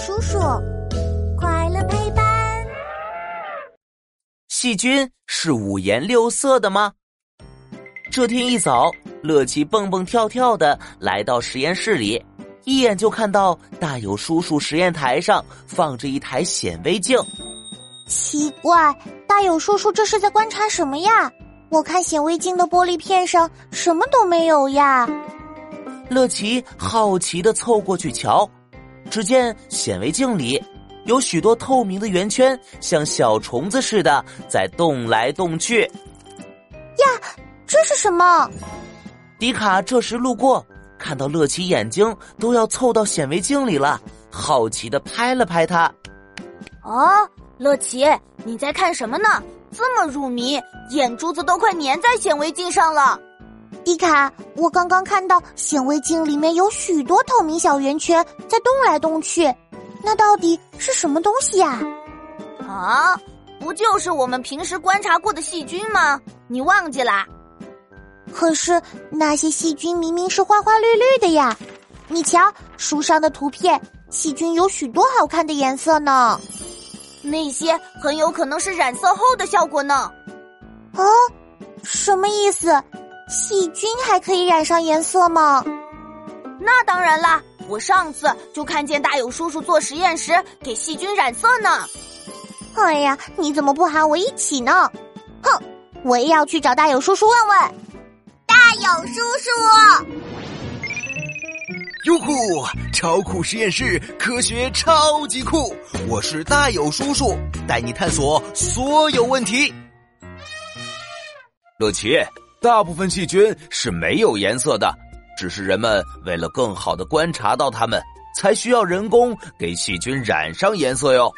叔叔，快乐陪伴。细菌是五颜六色的吗？这天一早，乐奇蹦蹦跳跳的来到实验室里，一眼就看到大有叔叔实验台上放着一台显微镜。奇怪，大有叔叔这是在观察什么呀？我看显微镜的玻璃片上什么都没有呀。乐奇好奇的凑过去瞧，只见显微镜里有许多透明的圆圈，像小虫子似的在动来动去。呀，这是什么？迪卡这时路过，看到乐奇眼睛都要凑到显微镜里了，好奇的拍了拍他。哦，乐奇，你在看什么呢？这么入迷，眼珠子都快粘在显微镜上了。迪卡，我刚刚看到显微镜里面有许多透明小圆圈在动来动去，那到底是什么东西呀？啊，不就是我们平时观察过的细菌吗？你忘记啦？可是那些细菌明明是花花绿绿的呀！你瞧书上的图片，细菌有许多好看的颜色呢。那些很有可能是染色后的效果呢。啊，什么意思？细菌还可以染上颜色吗？那当然啦！我上次就看见大有叔叔做实验时给细菌染色呢。哎呀，你怎么不喊我一起呢？哼，我也要去找大有叔叔问问。大有叔叔，哟呼！超酷实验室，科学超级酷！我是大有叔叔，带你探索所有问题。乐奇。大部分细菌是没有颜色的，只是人们为了更好的观察到它们，才需要人工给细菌染上颜色哟。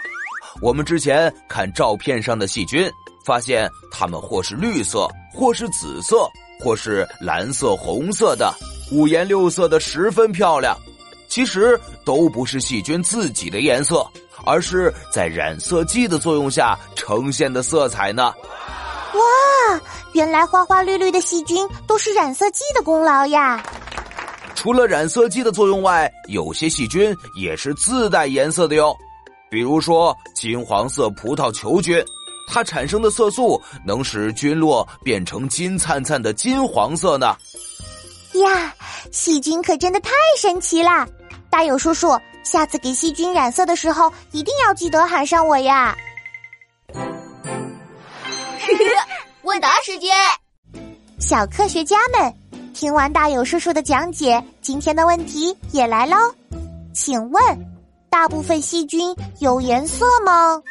我们之前看照片上的细菌，发现它们或是绿色，或是紫色，或是蓝色、红色的，五颜六色的，十分漂亮。其实都不是细菌自己的颜色，而是在染色剂的作用下呈现的色彩呢。哇，原来花花绿绿的细菌都是染色剂的功劳呀！除了染色剂的作用外，有些细菌也是自带颜色的哟。比如说金黄色葡萄球菌，它产生的色素能使菌落变成金灿灿的金黄色呢。呀，细菌可真的太神奇啦！大友叔叔，下次给细菌染色的时候，一定要记得喊上我呀！问答时间，小科学家们，听完大有叔叔的讲解，今天的问题也来喽。请问，大部分细菌有颜色吗？